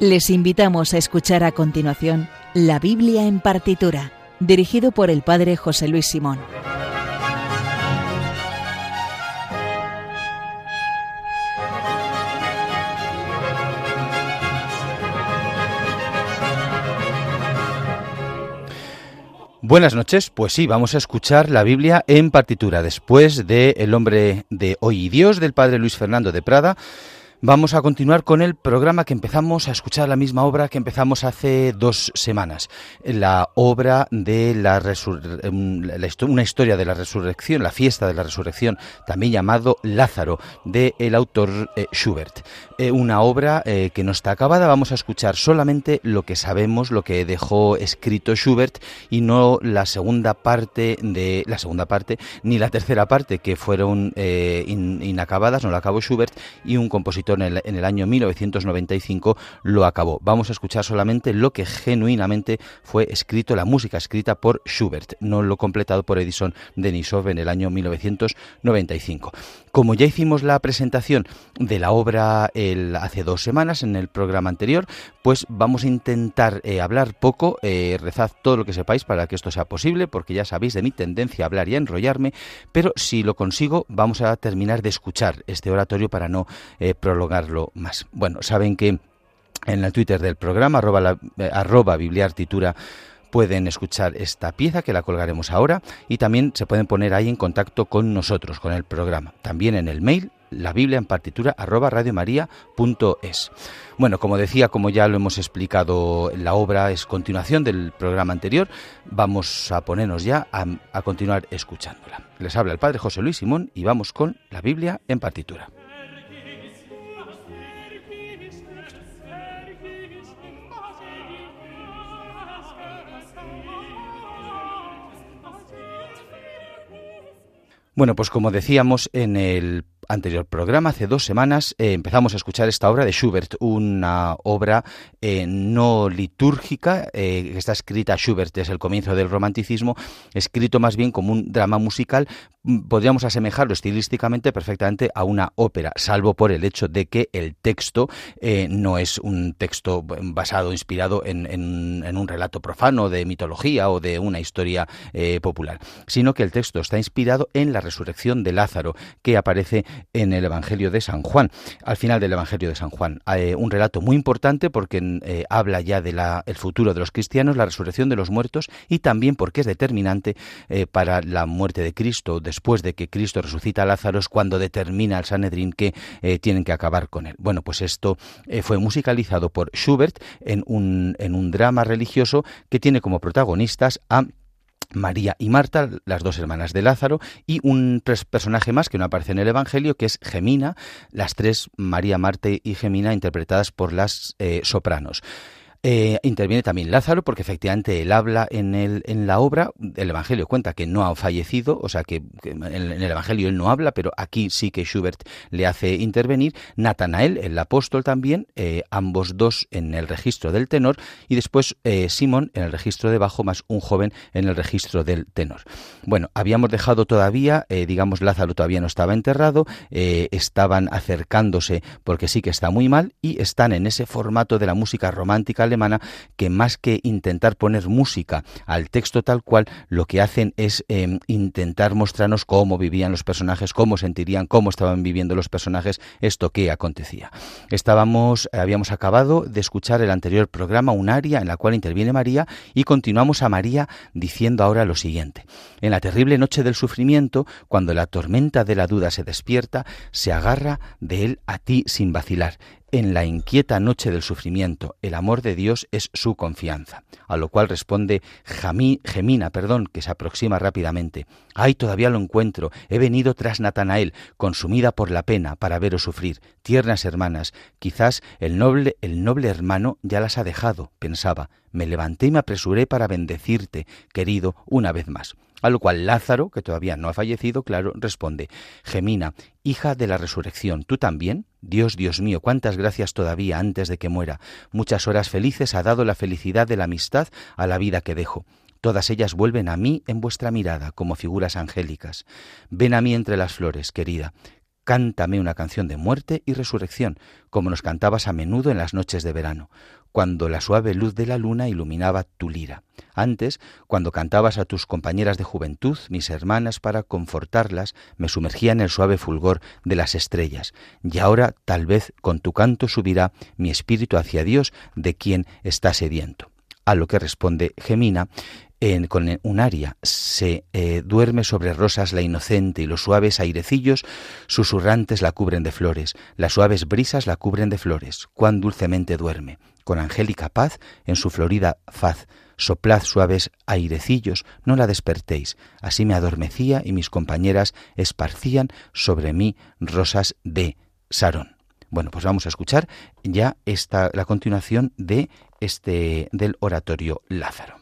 Les invitamos a escuchar a continuación La Biblia en partitura, dirigido por el Padre José Luis Simón. Buenas noches, pues sí, vamos a escuchar la Biblia en partitura después de El hombre de hoy y Dios del Padre Luis Fernando de Prada. Vamos a continuar con el programa que empezamos a escuchar la misma obra que empezamos hace dos semanas, la obra de la, em, una historia de la resurrección, la fiesta de la resurrección, también llamado Lázaro, del el autor eh, Schubert. Eh, una obra eh, que no está acabada, vamos a escuchar solamente lo que sabemos, lo que dejó escrito Schubert y no la segunda parte de la segunda parte ni la tercera parte que fueron inacabadas, no la acabó Schubert y un compositor en el, año 1995 lo acabó. Vamos a escuchar solamente lo que genuinamente fue escrito, la música escrita por Schubert, no lo completado por Edison Denisov en el año 1995. Como ya hicimos la presentación de la obra el, hace dos semanas en el programa anterior, pues vamos a intentar eh, hablar poco, eh, rezad todo lo que sepáis para que esto sea posible, porque ya sabéis de mi tendencia a hablar y a enrollarme, pero si lo consigo vamos a terminar de escuchar este oratorio para no eh, prolongarlo más. Bueno, saben que en el Twitter del programa, arroba, la, arroba bibliartitura, pueden escuchar esta pieza que la colgaremos ahora y también se pueden poner ahí en contacto con nosotros, con el programa. También en el mail la Biblia en partitura arroba radiomaria.es. Bueno, como decía, como ya lo hemos explicado, la obra es continuación del programa anterior. Vamos a ponernos ya a, a continuar escuchándola. Les habla el Padre José Luis Simón y vamos con la Biblia en partitura. Bueno, pues como decíamos en el anterior programa, hace dos semanas, eh, empezamos a escuchar esta obra de Schubert, una obra eh, no litúrgica, eh, que está escrita Schubert desde el comienzo del romanticismo, escrito más bien como un drama musical, mm, podríamos asemejarlo estilísticamente perfectamente a una ópera, salvo por el hecho de que el texto no es un texto basado, inspirado en, en, un relato profano de mitología o de una historia popular, sino que el texto está inspirado en la resurrección de Lázaro, que aparece en el Evangelio de San Juan, al final del Evangelio de San Juan. Eh, un relato muy importante porque eh, habla ya del el futuro de los cristianos, la resurrección de los muertos y también porque es determinante eh, para la muerte de Cristo, después de que Cristo resucita a Lázaro, cuando determina al Sanedrín que tienen que acabar con él. Bueno, pues esto fue musicalizado por Schubert en un, en un drama religioso que tiene como protagonistas a María y Marta, las dos hermanas de Lázaro, y un personaje más que no aparece en el Evangelio, que es Gemina, las tres, María, Marta y Gemina, interpretadas por las eh, sopranos. Eh, interviene también Lázaro, porque efectivamente él habla en, el, en la obra, el Evangelio cuenta que no ha fallecido, o sea que, en, el Evangelio él no habla, pero aquí sí que Schubert le hace intervenir. Natanael, el apóstol también, eh, ambos dos en el registro del tenor, y después eh, Simón en el registro de bajo, más un joven en el registro del tenor. Bueno, habíamos dejado todavía, digamos, Lázaro todavía no estaba enterrado, estaban acercándose porque sí que está muy mal, y están en ese formato de la música romántica alemana que más que intentar poner música al texto tal cual, lo que hacen es em, intentar mostrarnos cómo vivían los personajes, cómo sentirían, cómo estaban viviendo los personajes esto que acontecía. Estábamos, habíamos acabado de escuchar el anterior programa, un aria en la cual interviene María, y continuamos a María diciendo ahora lo siguiente. En la terrible noche del sufrimiento, cuando la tormenta de la duda se despierta, se agarra de él a ti sin vacilar en la inquieta noche del sufrimiento, el amor de Dios es su confianza. A lo cual responde Gemina, perdón, que se aproxima rápidamente. Ay, todavía lo encuentro. He venido tras Natanael, consumida por la pena, para veros sufrir. Tiernas hermanas, quizás el noble, el noble hermano ya las ha dejado, pensaba. Me levanté y me apresuré para bendecirte, querido, una vez más. A lo cual Lázaro, que todavía no ha fallecido, claro, responde, Gemina, hija de la resurrección, ¿tú también? Dios, Dios mío, cuántas gracias todavía antes de que muera. Muchas horas felices ha dado la felicidad de la amistad a la vida que dejo. Todas ellas vuelven a mí en vuestra mirada como figuras angélicas. Ven a mí entre las flores, querida. Cántame una canción de muerte y resurrección, como nos cantabas a menudo en las noches de verano, cuando la suave luz de la luna iluminaba tu lira. Antes, cuando cantabas a tus compañeras de juventud, mis hermanas, para confortarlas, me sumergía en el suave fulgor de las estrellas, y ahora tal vez con tu canto subirá mi espíritu hacia Dios, de quien está sediento. A lo que responde Gemina, con un aria. Se eh, duerme sobre rosas la inocente y los suaves airecillos susurrantes la cubren de flores, las suaves brisas la cubren de flores. Cuán dulcemente duerme, con angélica paz en su florida faz. Soplad suaves airecillos, no la despertéis. Así me adormecía y mis compañeras esparcían sobre mí rosas de Sarón. Bueno, pues vamos a escuchar ya esta, la continuación de este del oratorio Lázaro.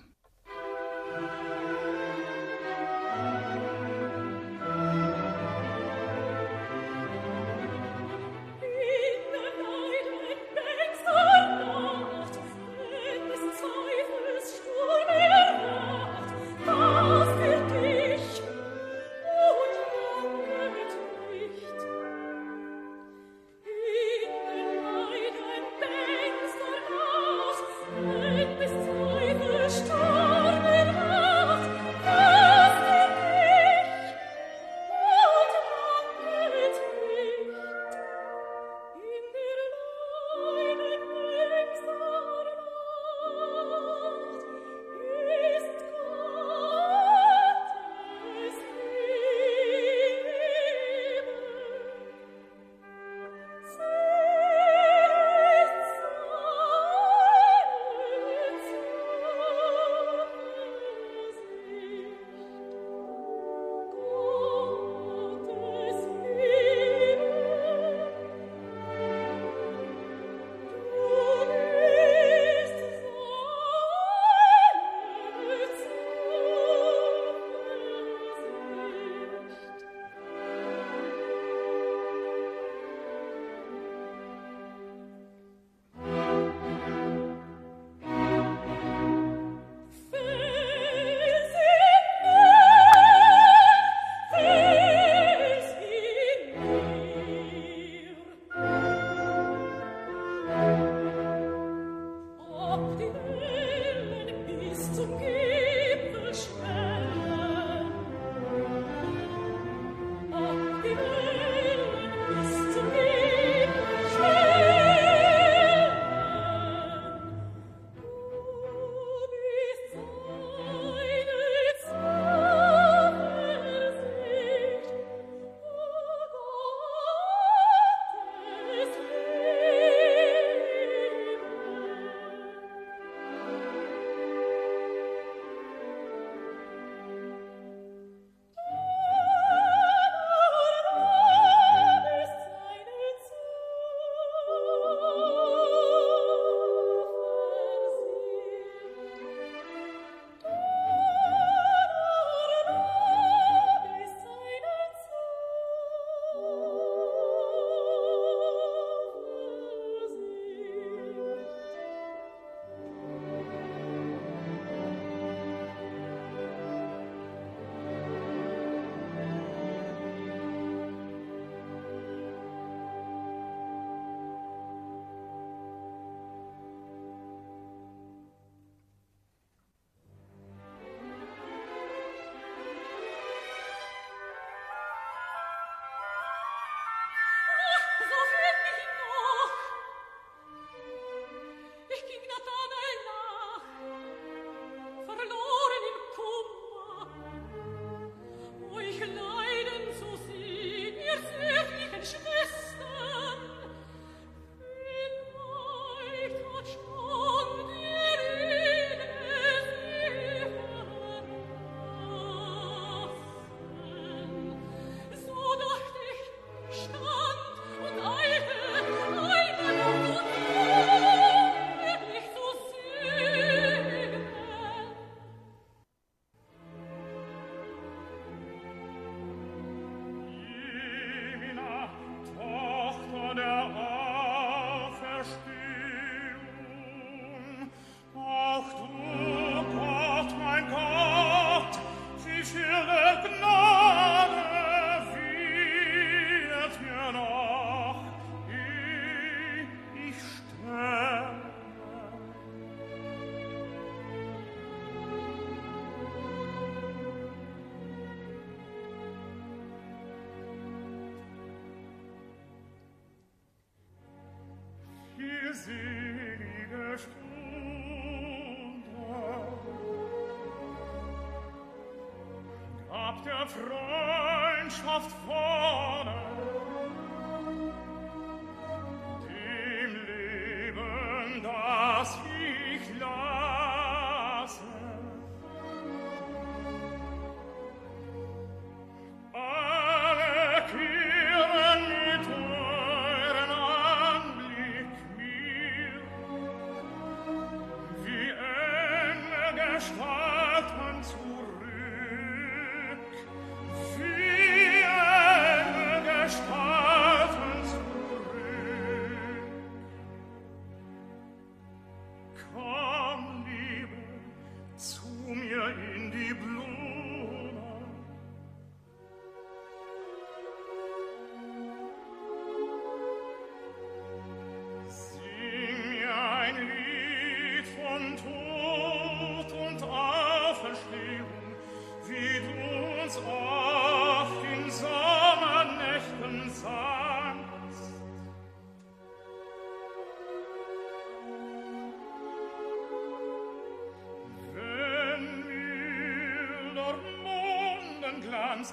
der Freundschaft vorne.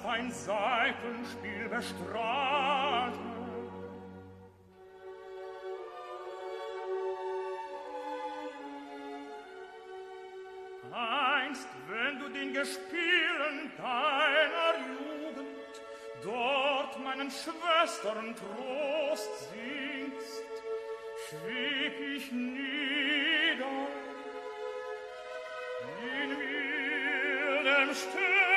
Ein Seitenspiel bestrahlte. Einst, wenn du den Gespielen deiner Jugend dort meinen Schwestern Trost singst, schwieg ich nieder in wildem Sternenspiel.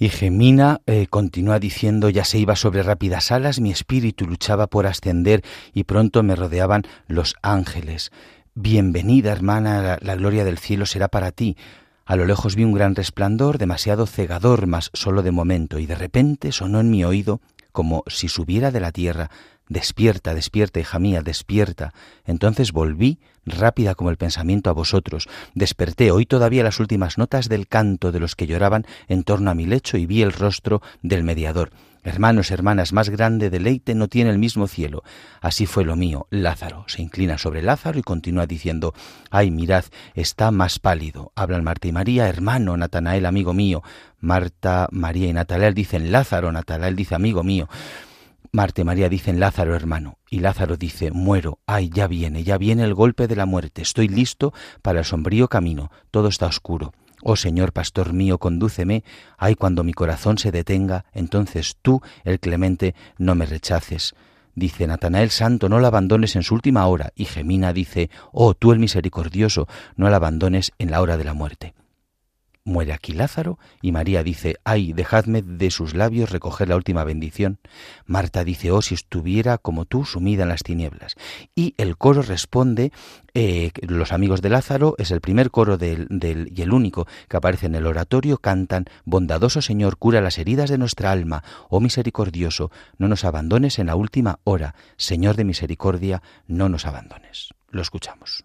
Y Gemina eh, continúa diciendo, ya se iba sobre rápidas alas, mi espíritu luchaba por ascender y pronto me rodeaban los ángeles. Bienvenida, hermana, la, la gloria del cielo será para ti. A lo lejos vi un gran resplandor, demasiado cegador, mas solo de momento, y de repente sonó en mi oído como si subiera de la tierra Despierta, despierta, hija mía, despierta. Entonces volví, rápida como el pensamiento a vosotros. Desperté, oí todavía las últimas notas del canto de los que lloraban en torno a mi lecho y vi el rostro del mediador. Hermanos, hermanas, más grande deleite no tiene el mismo cielo. Así fue lo mío. Lázaro se inclina sobre Lázaro y continúa diciendo, ay, mirad, está más pálido. Hablan Marta y María, hermano, Natanael, amigo mío. Marta, María y Natanael dicen, Lázaro, Natanael dice, amigo mío. Marte María dicen Lázaro hermano, y Lázaro dice, muero, ay, ya viene, ya viene el golpe de la muerte, estoy listo para el sombrío camino, todo está oscuro. Oh Señor, pastor mío, condúceme, ay, cuando mi corazón se detenga, entonces tú, el clemente, no me rechaces. Dice Natanael Santo, no la abandones en su última hora, y Gemina dice, oh, tú el misericordioso, no la abandones en la hora de la muerte. Muere aquí Lázaro y María dice, ay, dejadme de sus labios recoger la última bendición. Marta dice, oh, si estuviera como tú sumida en las tinieblas. Y el coro responde, eh, los amigos de Lázaro es el primer coro del, del, y el único que aparece en el oratorio, cantan, bondadoso Señor, cura las heridas de nuestra alma, oh misericordioso, no nos abandones en la última hora, Señor de misericordia, no nos abandones. Lo escuchamos.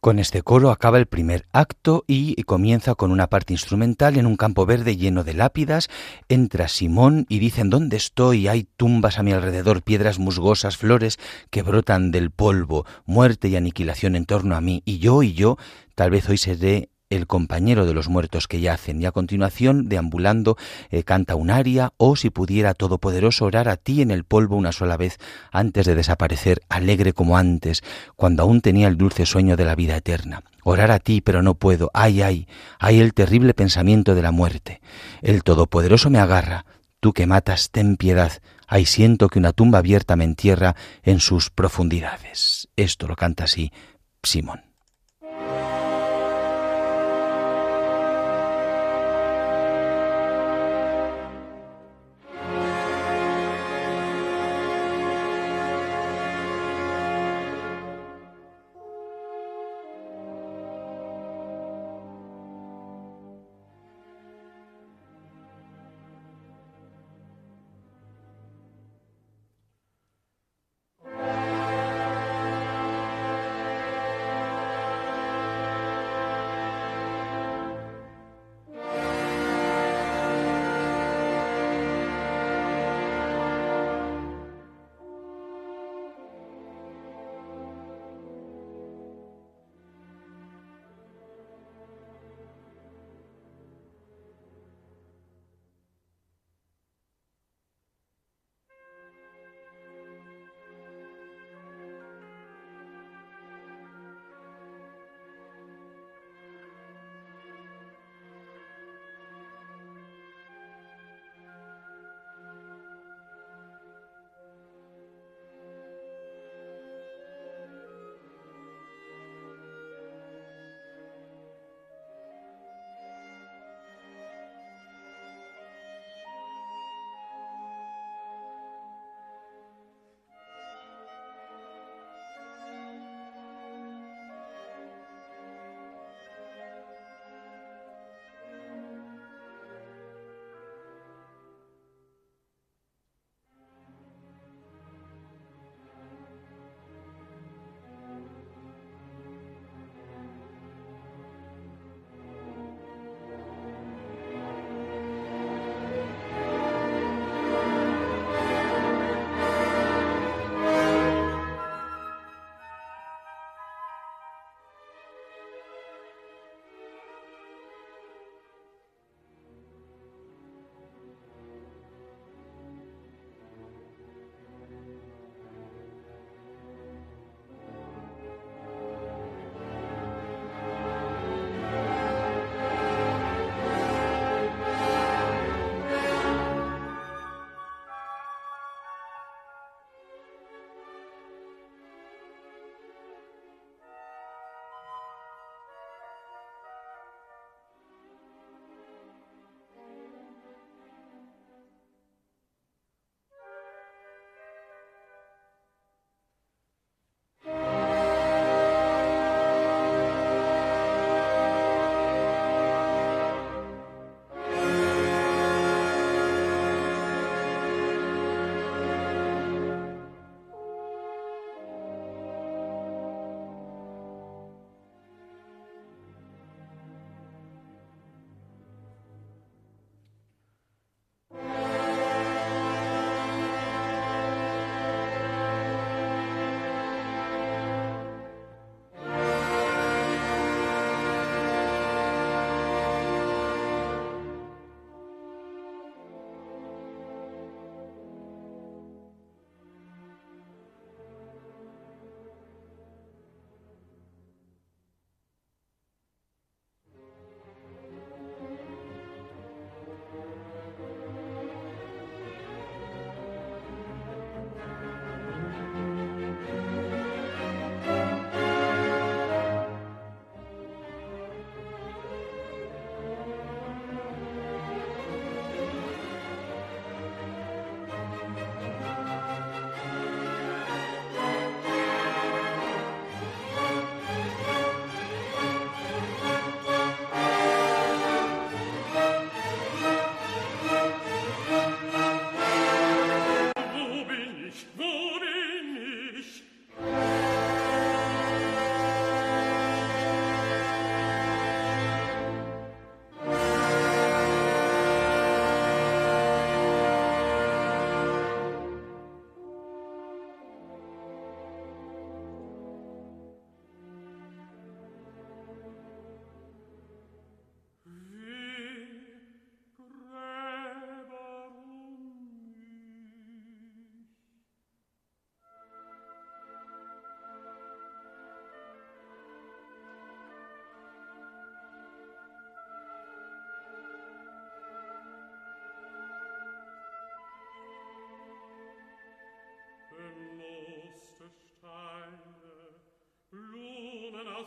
Con este coro acaba el primer acto y comienza con una parte instrumental en un campo verde lleno de lápidas. Entra Simón y dicen ¿Dónde estoy? Hay tumbas a mi alrededor, piedras musgosas, flores que brotan del polvo, muerte y aniquilación en torno a mí. Y yo y yo, tal vez hoy seré el compañero de los muertos que yacen, y a continuación, deambulando, eh, canta un aria, o si pudiera Todopoderoso orar a ti en el polvo una sola vez antes de desaparecer, alegre como antes, cuando aún tenía el dulce sueño de la vida eterna. Orar a ti, pero no puedo. Ay, ay, ay el terrible pensamiento de la muerte. El Todopoderoso me agarra. Tú que matas, ten piedad. Ay, siento que una tumba abierta me entierra en sus profundidades. Esto lo canta así Simón.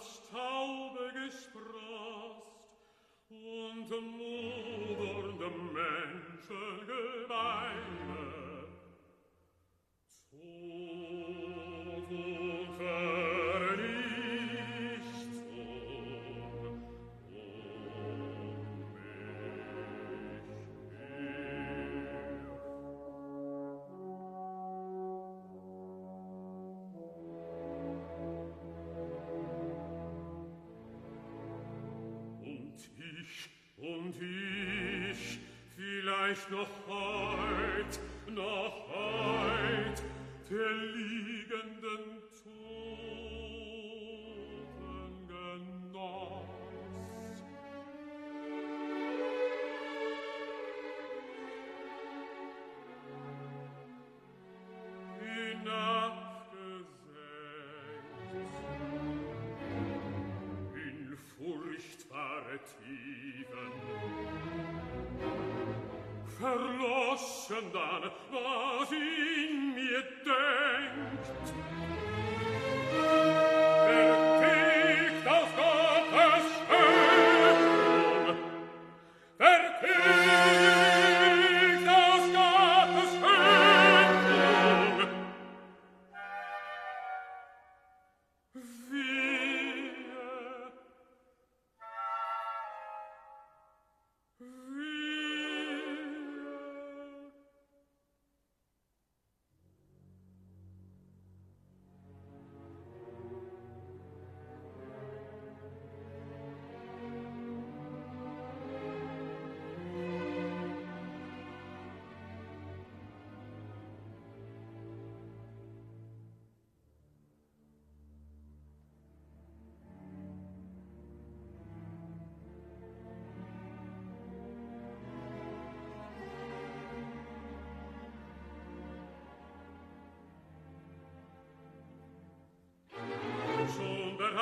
Staube gesproßt und modernde Menschen geweint. ich und ich, vielleicht noch heut, noch heut, verliert.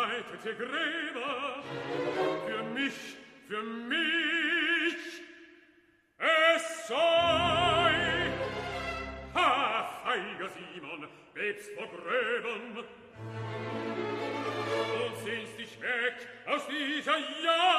Bereitete Gräber für mich, für mich. Es sei, ha, feiger Simon, lebst vor Gräbern und sehnst dich weg aus dieser Jammerwelt.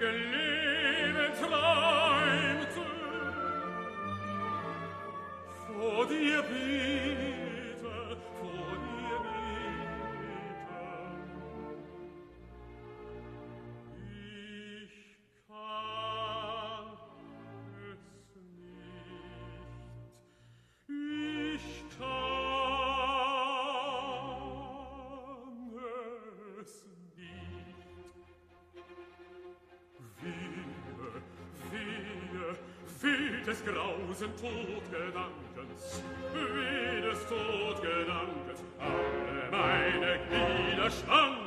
Glühen des grausen Todgedankens, wie des Todgedankens, alle meine Glieder schwanken.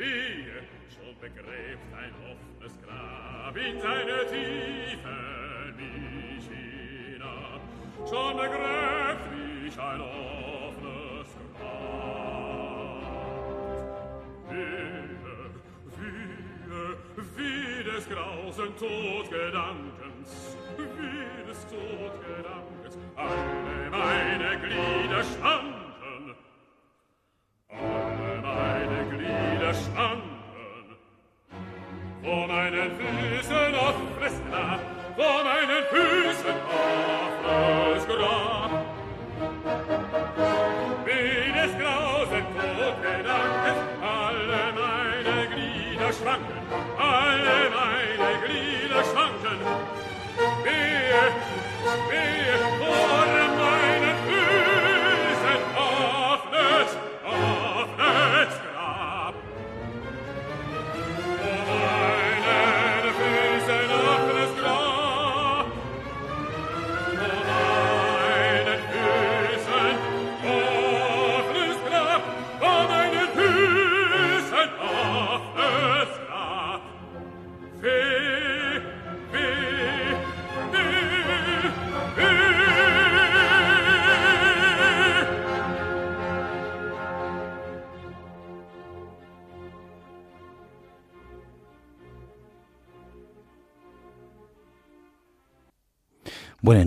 Wehe, schon begräbt ein offenes Grab in seine Tiefe mich hinab. Schon begräbt mich ein offenes Grab. Wehe, wehe, wie des grausen Todgedankens, wie des Todgedankens alle meine Glieder schwamm.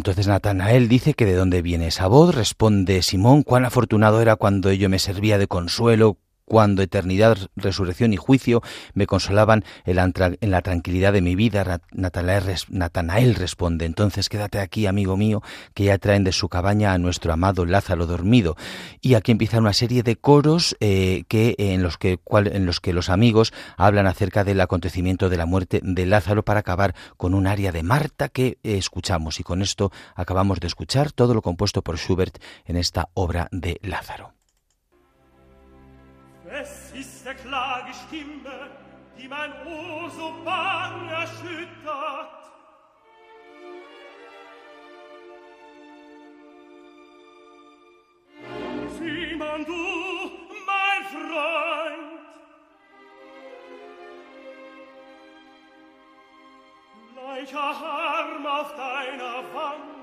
Entonces Natanael dice que de dónde viene esa voz, responde Simón, cuán afortunado era cuando ello me servía de consuelo, cuando eternidad, resurrección y juicio me consolaban en la, tranquilidad de mi vida. Natanael, responde, entonces quédate aquí, amigo mío, que ya traen de su cabaña a nuestro amado Lázaro dormido. Y aquí empieza una serie de coros eh, en, los que, los amigos hablan acerca del acontecimiento de la muerte de Lázaro para acabar con un aria de Marta que eh, escuchamos. Y con esto acabamos de escuchar todo lo compuesto por Schubert en esta obra de Lázaro. Es ist der klage Stimme, die mein Ohr so bang erschüttert. Simon, du, mein Freund, Leicher Arm auf deiner Wange,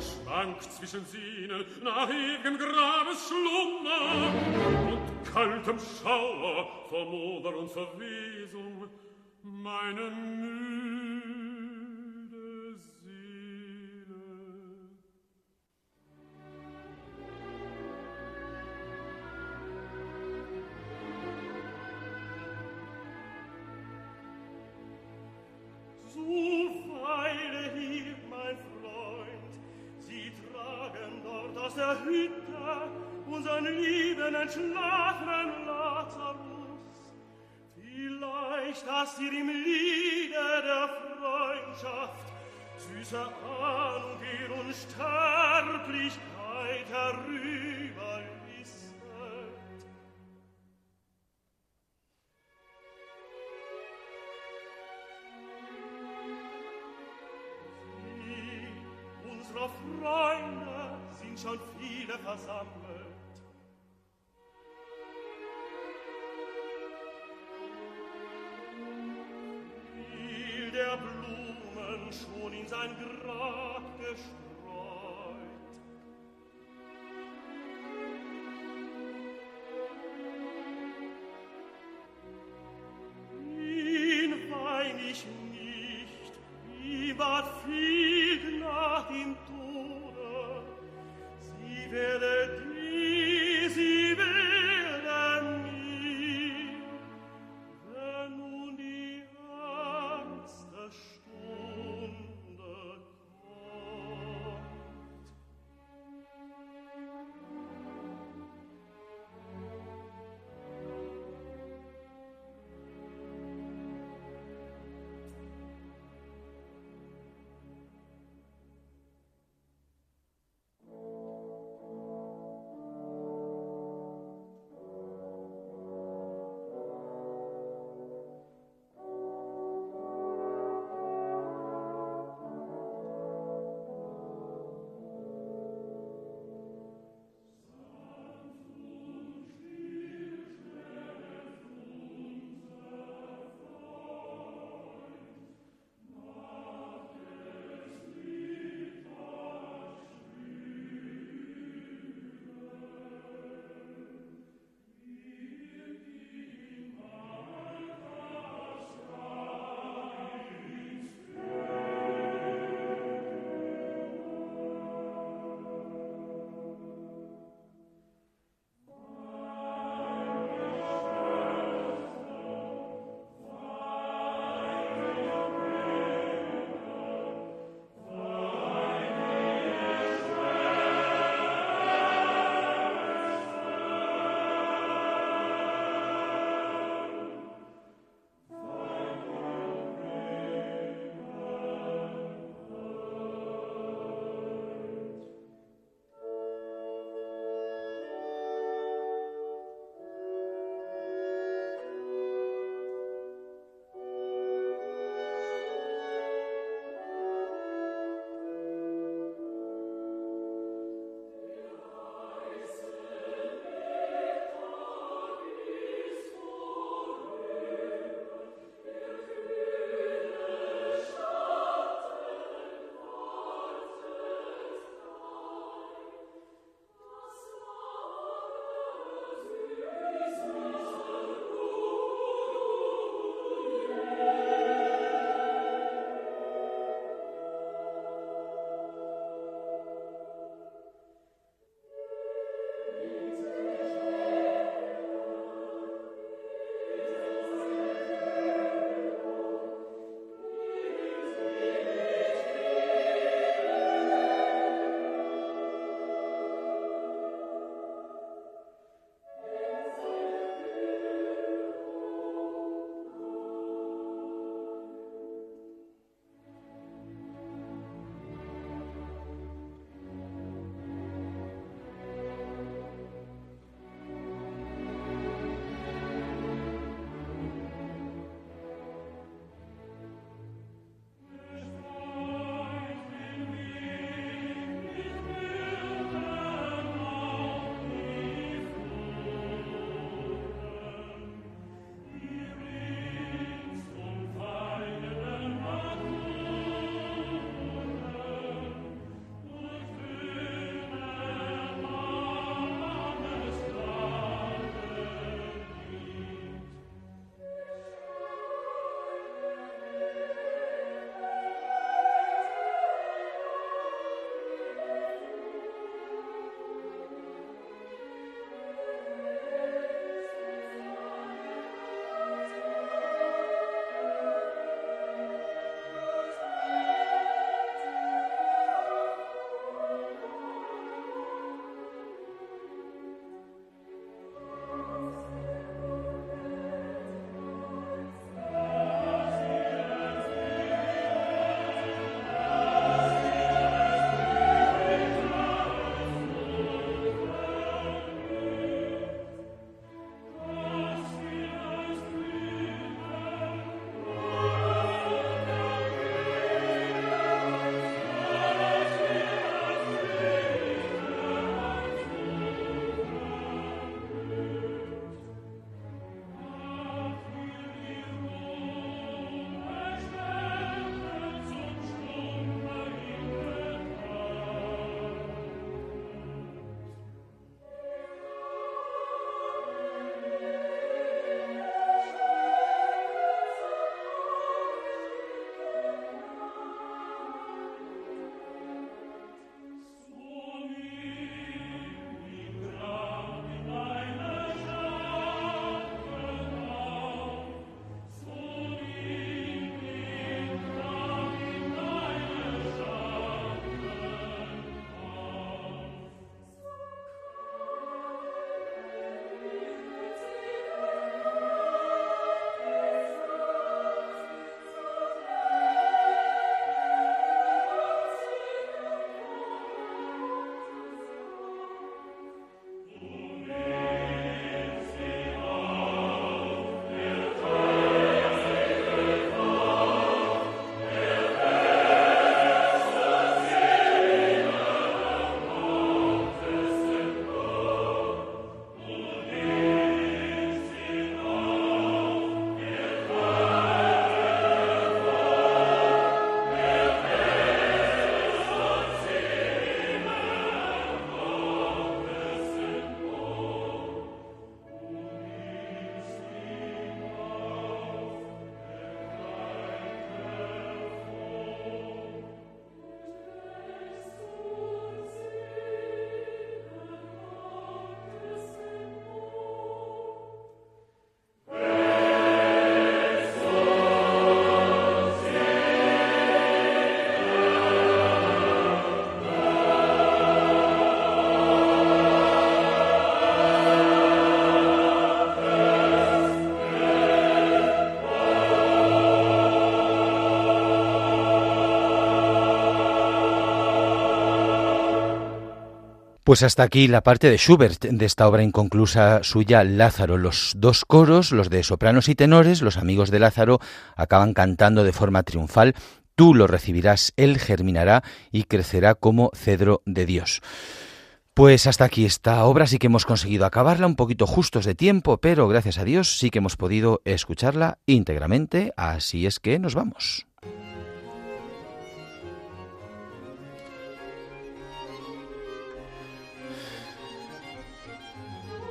schwankt zwischen Sinnen nach ewigem Grabes Schlummer und kaltem Schauer vor Moder und Verwesung meine vivere Pues hasta aquí la parte de Schubert de esta obra inconclusa suya, Lázaro. Los dos coros, los de sopranos y tenores, los amigos de Lázaro, acaban cantando de forma triunfal. Tú lo recibirás, él germinará y crecerá como cedro de Dios. Pues hasta aquí esta obra sí que hemos conseguido acabarla un poquito justos de tiempo, pero gracias a Dios sí que hemos podido escucharla íntegramente, así es que nos vamos.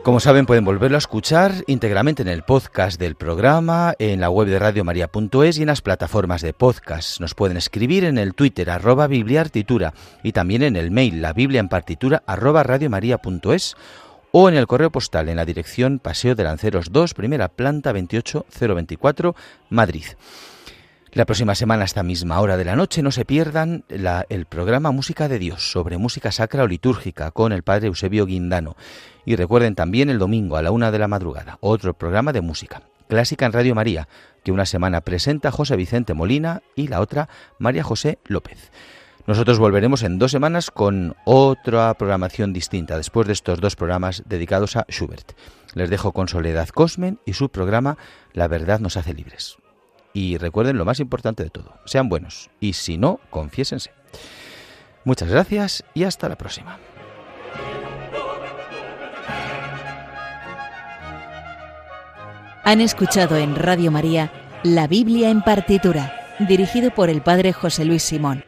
Como saben, pueden volverlo a escuchar íntegramente en el podcast del programa, en la web de radiomaria.es y en las plataformas de podcast. Nos pueden escribir en el Twitter arroba bibliartitura y también en el mail la biblia en partitura arroba radiomaria.es o en el correo postal en la dirección Paseo de Lanceros 2, primera planta 28024, Madrid. La próxima semana, a esta misma hora de la noche, no se pierdan el programa Música de Dios sobre música sacra o litúrgica con el padre Eusebio Guindano. Y recuerden también el domingo a la una de la madrugada, otro programa de música, clásica en Radio María, que una semana presenta José Vicente Molina y la otra María José López. Nosotros volveremos en dos semanas con otra programación distinta, después de estos dos programas dedicados a Schubert. Les dejo con Soledad Cosmen y su programa La verdad nos hace libres. Y recuerden lo más importante de todo, sean buenos y si no, confiésense. Muchas gracias y hasta la próxima. Han escuchado en Radio María La Biblia en partitura, dirigido por el Padre José Luis Simón.